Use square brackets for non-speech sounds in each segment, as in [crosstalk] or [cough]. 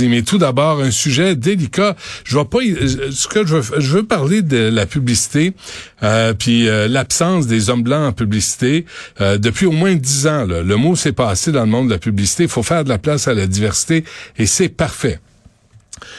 Mais tout d'abord, un sujet délicat. Je vois pas ce que je veux, je veux parler de la publicité, euh, puis euh, l'absence des hommes blancs en publicité euh, depuis au moins dix ans. Le mot s'est passé dans le monde de la publicité. Il faut faire de la place à la diversité et c'est parfait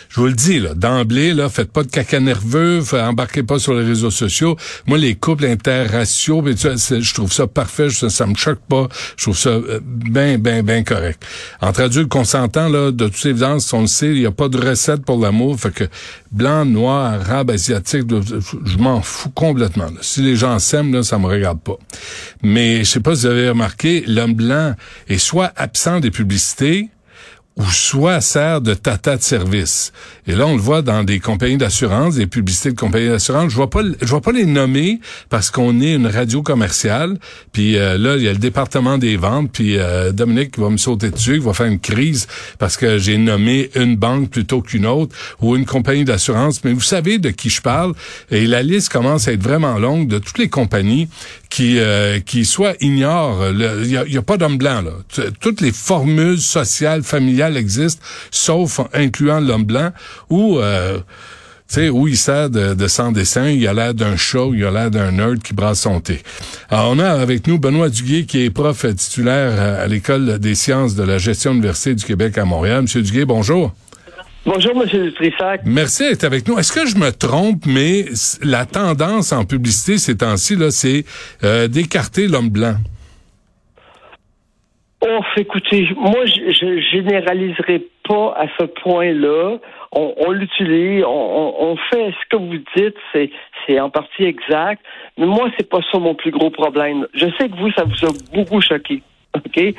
je vous le dis, là, d'emblée, là, faites pas de caca nerveux, embarquez pas sur les réseaux sociaux. Moi, les couples interraciaux, je trouve ça parfait, ça, ça me choque pas. Je trouve ça euh, bien, bien, bien correct. Entre adultes consentants, là, de toutes évidences, on le sait, il n'y a pas de recette pour l'amour, fait que blanc, noir, arabe, asiatique, je m'en fous complètement. Si les gens s'aiment, là, ça me regarde pas. Mais je sais pas si vous avez remarqué, l'homme blanc est soit absent des publicités, ou soit sert de tata de service. Et là, on le voit dans des compagnies d'assurance, des publicités de compagnies d'assurance. Je vois pas, je vois pas les nommer parce qu'on est une radio commerciale. Puis euh, là, il y a le département des ventes. Puis euh, Dominique va me sauter dessus, va faire une crise parce que j'ai nommé une banque plutôt qu'une autre ou une compagnie d'assurance. Mais vous savez de qui je parle. Et la liste commence à être vraiment longue de toutes les compagnies qui, euh, qui soit ignorent. Il n'y a, y a, pas d'homme blanc là. Toutes les formules sociales, familiales existe, sauf incluant l'homme blanc, où... Euh, tu sais, où il sert de, de sans dessin, il a l'air d'un show, il a l'air d'un nerd qui brasse son thé. Alors, on a avec nous Benoît Duguay, qui est prof titulaire à l'École des sciences de la gestion université du Québec à Montréal. Monsieur Duguay, bonjour. Bonjour, Monsieur Trissac. Merci d'être avec nous. Est-ce que je me trompe, mais la tendance en publicité ces temps-ci, là, c'est euh, d'écarter l'homme blanc? Oh, écoutez, moi, je, généraliserai pas à ce point-là. On, l'utilise, on, fait ce que vous dites, c'est, c'est en partie exact. Mais moi, c'est pas ça mon plus gros problème. Je sais que vous, ça vous a beaucoup choqué. OK? Et,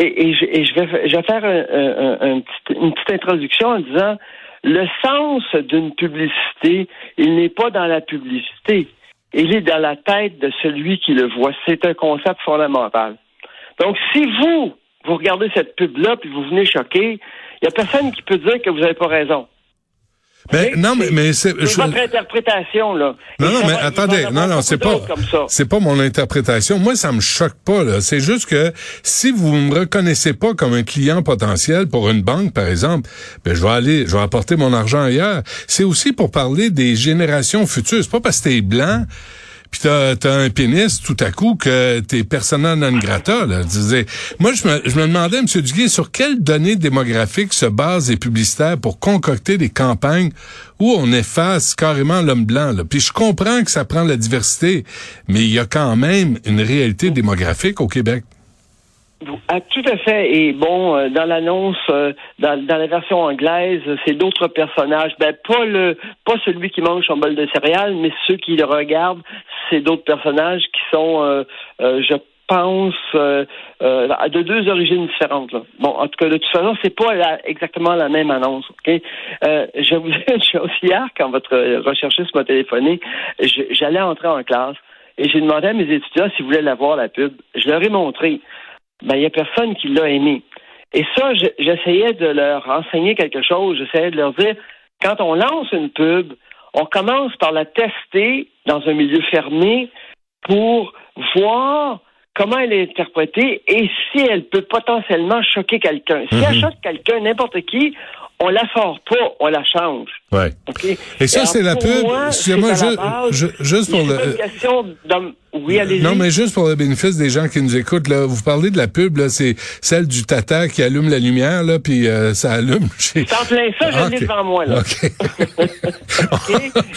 je, vais, je vais faire une petite introduction en disant le sens d'une publicité, il n'est pas dans la publicité. Il est dans la tête de celui qui le voit. C'est un concept fondamental. Donc, si vous, vous regardez cette pub-là, puis vous venez choquer, il n'y a personne qui peut dire que vous n'avez pas raison. Mais, non, mais, mais c'est votre interprétation là. Non, non, mais attendez, non, non, c'est pas, c'est pas mon interprétation. Moi, ça me choque pas là. C'est juste que si vous me reconnaissez pas comme un client potentiel pour une banque, par exemple, ben je vais aller, je vais apporter mon argent ailleurs. C'est aussi pour parler des générations futures. C'est pas parce que t'es blanc puis t'as as un pénis tout à coup que t'es persona non grata. Là. moi, je me, je me demandais, M. Duguay, sur quelles données démographiques se basent les publicitaires pour concocter des campagnes où on efface carrément l'homme blanc. Puis je comprends que ça prend la diversité, mais il y a quand même une réalité démographique au Québec. Ah, tout à fait. Et bon, euh, dans l'annonce, euh, dans, la version anglaise, c'est d'autres personnages. Ben pas le, pas celui qui mange son bol de céréales, mais ceux qui le regardent, c'est d'autres personnages qui sont, euh, je pense, de deux origines différentes. Bon, en tout cas, de toute façon, c'est pas exactement la même annonce. Ok? je vous [laughs] chose hier quand votre recherchiste m'a téléphoné. J'allais entrer en classe et j'ai demandé à mes étudiants s'ils voulaient la voir la pub. Je leur ai montré ben, il n'y a personne qui l'a aimé. Et ça, j'essayais de leur enseigner quelque chose. J'essayais de leur dire, quand on lance une pub, on commence par la tester dans un milieu fermé pour voir comment elle est interprétée et si elle peut potentiellement choquer quelqu'un. Si elle mhm. choque quelqu'un, n'importe qui, on la sort pas, on la change. Ouais. Et ça, c'est la pub. Excusez-moi, juste pour le. question oui, allez Non, mais juste pour le bénéfice des gens qui nous écoutent, là, vous parlez de la pub, là, c'est celle du tata qui allume la lumière, là, puis euh, ça allume. [laughs] C'est en plein ça, je l'ai devant moi, là. [laughs] OK.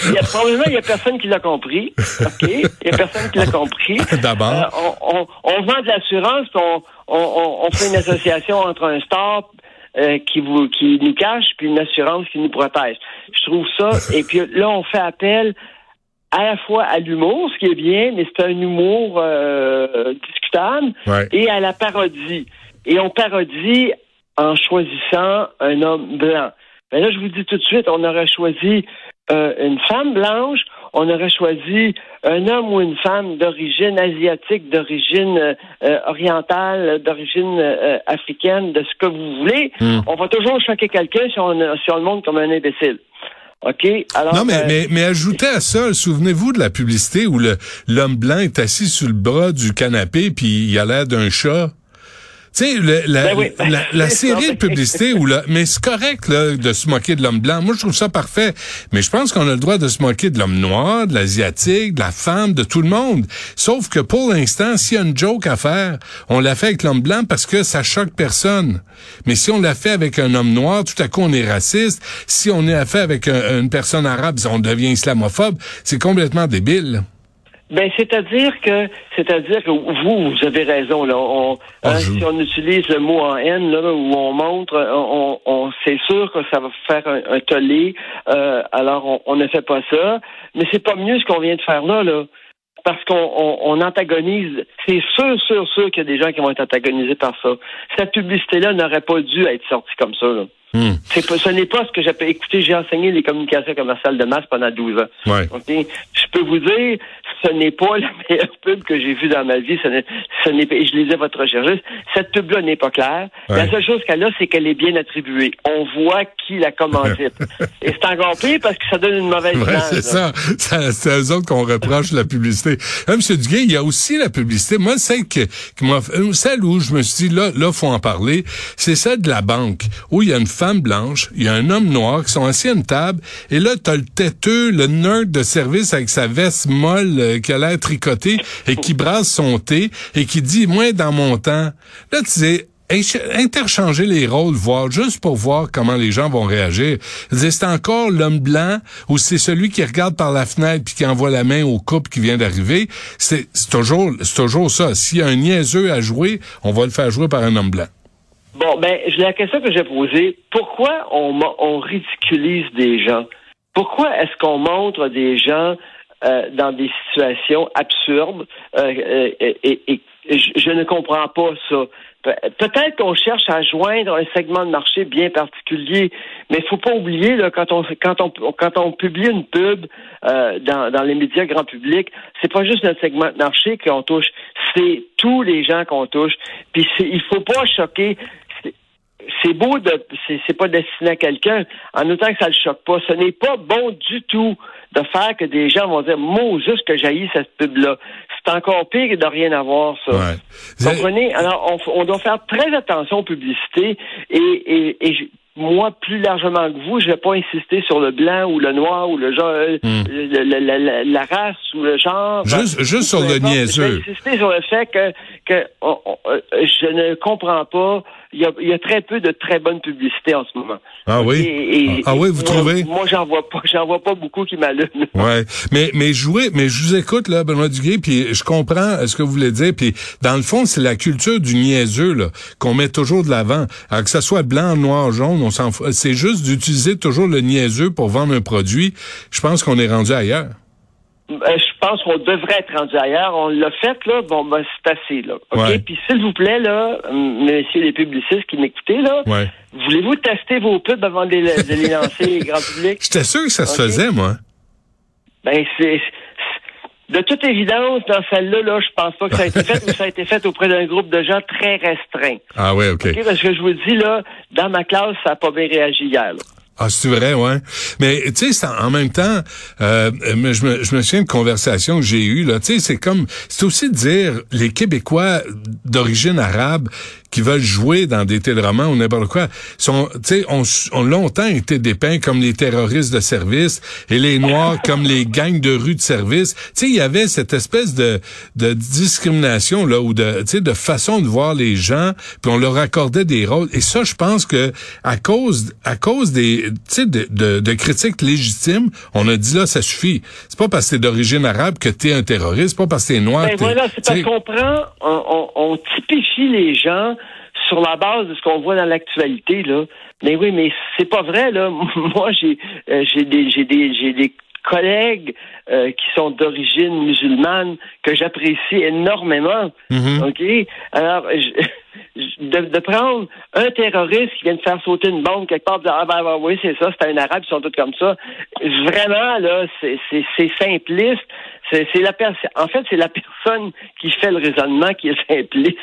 Il y a, probablement, il y a personne qui l'a compris. OK? Il y a personne qui l'a compris. [laughs] D'abord. Euh, on, on, on, vend de l'assurance, on, on, on fait une association entre un stop euh, qui vous qui nous cache, puis une assurance qui nous protège. Je trouve ça. [laughs] et puis là, on fait appel à la fois à l'humour, ce qui est bien, mais c'est un humour euh, discutable, et à la parodie. Et on parodie en choisissant un homme blanc. Mais là, je vous dis tout de suite, on aurait choisi euh, une femme blanche, on aurait choisi un homme ou une femme d'origine asiatique, d'origine euh, euh, orientale, d'origine africaine, de ce que vous voulez. Hmm. On va toujours choquer quelqu'un si on, si on le montre comme un imbécile. OK? Alors, non, mais, mais, mais ajoutez à ça, souvenez-vous de la publicité où l'homme blanc est assis sur le bras du canapé puis il a l'air d'un chat. Tu sais, la, ben la, [laughs] série de publicité, ou là, mais c'est correct là, de se moquer de l'homme blanc. Moi, je trouve ça parfait. Mais je pense qu'on a le droit de se moquer de l'homme noir, de l'asiatique, de la femme, de tout le monde. Sauf que pour l'instant, s'il y a une joke à faire, on l'a fait avec l'homme blanc parce que ça choque personne. Mais si on l'a fait avec un homme noir, tout à coup on est raciste. Si on l'a fait avec une personne arabe, on devient islamophobe. C'est complètement débile. Ben, c'est-à-dire que, c'est-à-dire que vous, vous avez raison là. On, ah, hein, si on utilise le mot en haine là, où on montre, on, on c'est sûr que ça va faire un, tollé. Euh, alors, on, on, ne fait pas ça. Mais c'est pas mieux ce qu'on vient de faire là, là, parce qu'on on, antagonise. C'est sûr, sûr, sûr qu'il y a des gens qui vont être antagonisés par ça. Cette publicité-là n'aurait pas dû être sortie comme ça. Là. Hmm. C'est ce n'est pas ce que j'appelle. Écoutez, j'ai enseigné les communications commerciales de masse pendant 12 ans. Ouais. Je peux vous dire, ce n'est pas [laughs] la meilleure pub que j'ai vue dans ma vie. Ce n'est, ce n'est, je lisais votre recherche. Cette pub-là n'est pas claire. La seule chose qu'elle a, c'est qu'elle est bien attribuée. On voit qui la commandite. [laughs] Et c'est encore pire parce que ça donne une mauvaise ouais, C'est ça. C'est à eux autres qu'on reproche la publicité. Hein, M. Duguay, il y a aussi la publicité. Moi, celle que, que celle où je me suis dit, là, là, faut en parler, c'est celle de la banque, où il y a une il y a un homme noir qui sont assis à une table, et là, t'as le têteux, le nerd de service avec sa veste molle euh, qui a l'air tricotée et qui brasse son thé et qui dit, moi, dans mon temps, là, tu sais, interchanger les rôles, voir juste pour voir comment les gens vont réagir. C'est encore l'homme blanc ou c'est celui qui regarde par la fenêtre puis qui envoie la main au couple qui vient d'arriver. C'est toujours, c'est toujours ça. S'il y a un niaiseux à jouer, on va le faire jouer par un homme blanc. Bon, ben, la question que j'ai posée, pourquoi on, on ridiculise des gens? Pourquoi est-ce qu'on montre des gens euh, dans des situations absurdes euh, euh, et, et, je, ne comprends pas ça. Peut-être qu'on cherche à joindre un segment de marché bien particulier, mais il faut pas oublier là, quand on quand on quand on publie une pub dans, dans les médias grand public, c'est pas juste notre segment de marché qu'on touche, c'est tous les gens qu'on touche. Puis il faut pas choquer c'est beau de c'est pas destiné à quelqu'un en autant que ça le choque pas. Ce n'est pas bon du tout de faire que des gens vont dire moi juste que j'haïs cette pub là. C'est encore pire que de rien avoir ça. Ouais. Comprenez? Alors on, doit faire très attention aux publicités et, et, et moi, plus largement que vous, je vais pas insister sur le blanc ou le noir ou le genre, euh, hmm. la, race ou le genre. Juste, juste sur le niaiseux. Je vais insister sur le fait que, que euh, je ne comprends pas il y, a, y, a, très peu de très bonnes publicités en ce moment. Ah oui? ah, oui, vous trouvez? Moi, j'en vois pas, j'en vois pas beaucoup qui m'allument. [laughs] Ouais, mais mais mais je vous écoute là, Benoît Duguay, puis je comprends ce que vous voulez dire, puis dans le fond, c'est la culture du niaiseux là qu'on met toujours de l'avant, que ça soit blanc, noir, jaune, on s'en C'est juste d'utiliser toujours le niaiseux pour vendre un produit. Je pense qu'on est rendu ailleurs. Ben, je pense qu'on devrait être rendu ailleurs. On l'a fait, là. Bon, ben, c'est assez, là. OK? Puis, s'il vous plaît, là, messieurs les publicistes qui m'écoutez, là, voulez-vous tester vos pubs avant de les, lancer grand public? [laughs] J'étais sûr que ça se faisait, moi. Ben, c'est. De toute évidence, dans celle-là, là, je pense pas que ça a été fait, [laughs] mais ça a été fait auprès d'un groupe de gens très restreint. Ah oui, OK. Parce que je vous dis, là, dans ma classe, ça n'a pas bien réagi hier. Là. Ah, c'est vrai, ouais. Mais tu sais, en même temps, euh, je, me, je me souviens de conversation que j'ai eue là. Tu sais, c'est comme, c'est aussi de dire les Québécois d'origine arabe qui veulent jouer dans des téléromans ou n'importe quoi, sont, tu sais, ont, ont, longtemps été dépeints comme les terroristes de service et les Noirs [laughs] comme les gangs de rue de service. Tu sais, il y avait cette espèce de, de discrimination là ou de, tu sais, de façon de voir les gens, puis on leur accordait des rôles. Et ça, je pense que à cause, à cause des, tu sais, de, de, de, critiques légitimes, on a dit là, ça suffit. C'est pas parce que t'es d'origine arabe que t'es un terroriste, pas parce que t'es noir. Ben voilà, c'est parce qu'on prend, on, on typifie les gens sur la base de ce qu'on voit dans l'actualité, là. Mais oui, mais c'est pas vrai, là. [laughs] Moi, j'ai euh, des j'ai des j'ai des collègues euh, qui sont d'origine musulmane que j'apprécie énormément. Mm-hmm. OK? Alors, de, de, prendre un terroriste qui vient de faire sauter une bombe quelque part, de dire, ah ben, ben oui, c'est ça, c'est un arabe, ils sont tous comme ça. Vraiment, là, c'est simpliste. C'est la en fait, c'est la personne qui fait le raisonnement qui est simpliste,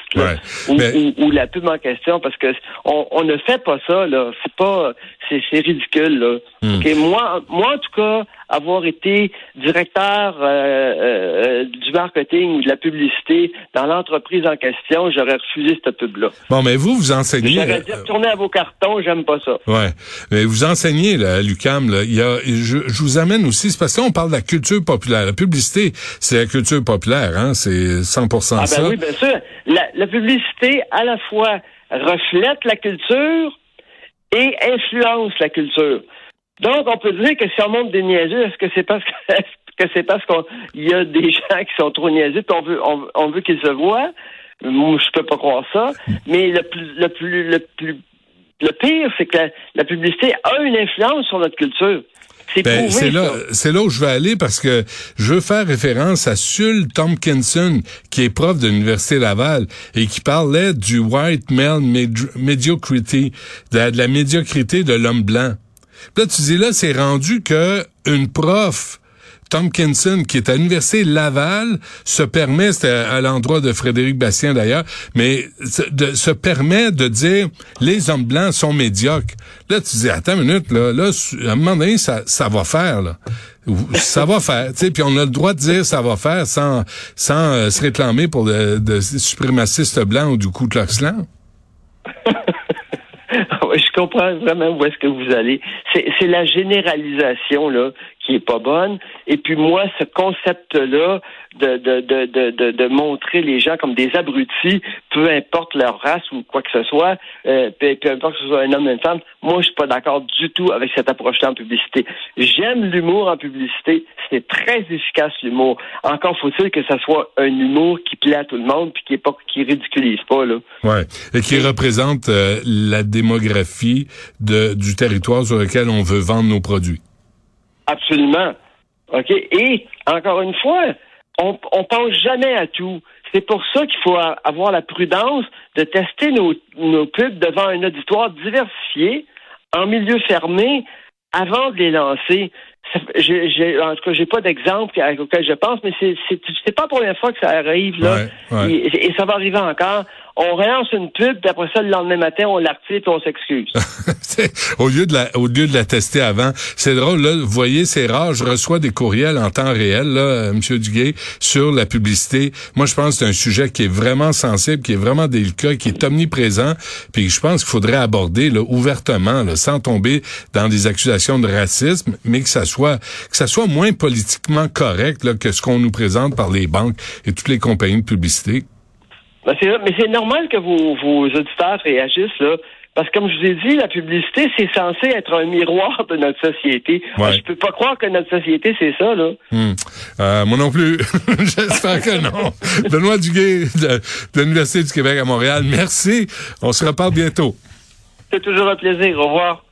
ou, la pub en question, parce que on, on ne fait pas ça, là. C'est pas, c'est ridicule, là. Hmm. moi, moi, en tout cas, avoir été directeur euh, euh, du marketing ou de la publicité dans l'entreprise en question, j'aurais refusé cette pub-là. Bon, mais vous, vous enseignez... J'aurais dit, retournez à vos cartons, j'aime pas ça. Ouais. Mais vous enseignez, là, à l'UQAM, là. Il y a, je, je, vous amène aussi, c'est parce qu'on parle de la culture populaire. La publicité, c'est la culture populaire, hein. C'est 100% ah, ben ça. oui, bien sûr. La, la publicité, à la fois, reflète la culture et influence la culture. Donc, on peut dire que si on monte des niaiseux, est-ce que c'est parce que, [laughs] c'est parce qu'il y a des gens qui sont trop niaiseux et on veut, on, veut qu'ils se voient? Moi, je peux pas croire ça. Mais le plus, le plus, le plus, le pire, c'est que la, publicité a une influence sur notre culture. C'est ben, là, c'est là où je vais aller parce que je veux faire référence à Sul Tompkinson, qui est prof de l'université Laval et qui parlait du white male mediocrity, de la médiocrité de l'homme blanc. Là, tu dis là, c'est rendu que une prof Tompkinson, qui est à l'université Laval, se permet, c'était à l'endroit de Frédéric Bastien d'ailleurs, mais se, permet de dire les hommes blancs sont médiocres. Là, tu dis, attends une minute, là, là à un moment donné, ça, ça va faire, là. Ça va faire, tu sais, puis on a le droit de dire ça va faire sans sans euh, se réclamer pour de, de suprémacistes blancs ou du coup [laughs] de je comprends vraiment où est-ce que vous allez. C'est la généralisation là qui est pas bonne. Et puis moi, ce concept-là de, de, de, de, de, montrer les gens comme des abrutis, peu importe leur race ou quoi que ce soit, euh, peu, importe que ce soit un homme ou une femme, moi, je suis pas d'accord du tout avec cette approche-là en publicité. J'aime l'humour en publicité. C'est très efficace, l'humour. Encore faut-il que ça soit un humour qui plaît à tout le monde puis qui est pas, qui ridiculise pas, là. Ouais. Et qui représente euh, la démographie de, du territoire sur lequel on veut vendre nos produits. Absolument. OK? Et, encore une fois, on, on pense jamais à tout. C'est pour ça qu'il faut avoir la prudence de tester nos, nos pubs devant un auditoire diversifié, en milieu fermé, avant de les lancer. En tout cas, j'ai pas d'exemple auquel je pense, mais c'est, pas pour la fois que ça arrive là, et, ça va arriver encore on relance une pub, puis après ça, le lendemain matin, on l'articule et on s'excuse. [laughs] au lieu de la, au lieu de la tester avant, c'est drôle, là, vous voyez, c'est rare, je reçois des courriels en temps réel, là, euh, M. Duguay, sur la publicité. Moi, je pense que c'est un sujet qui est vraiment sensible, qui est vraiment délicat, qui est omniprésent, puis je pense qu'il faudrait aborder, là, ouvertement, là, sans tomber dans des accusations de racisme, mais que ça soit, que ça soit moins politiquement correct, là, que ce qu'on nous présente par les banques et toutes les compagnies de publicité. Ben, mais c'est normal que vos, vos auditeurs réagissent, là. Parce que comme je vous ai dit, la publicité, c'est censé être un miroir de notre société. Ouais. Je peux pas croire que notre société, c'est ça, là. Hmm. Euh, moi non plus. [laughs] J'espère que non. Benoît Duguay de, de l'Université du Québec à Montréal, merci. On se reparle bientôt. C'est toujours un plaisir. Au revoir.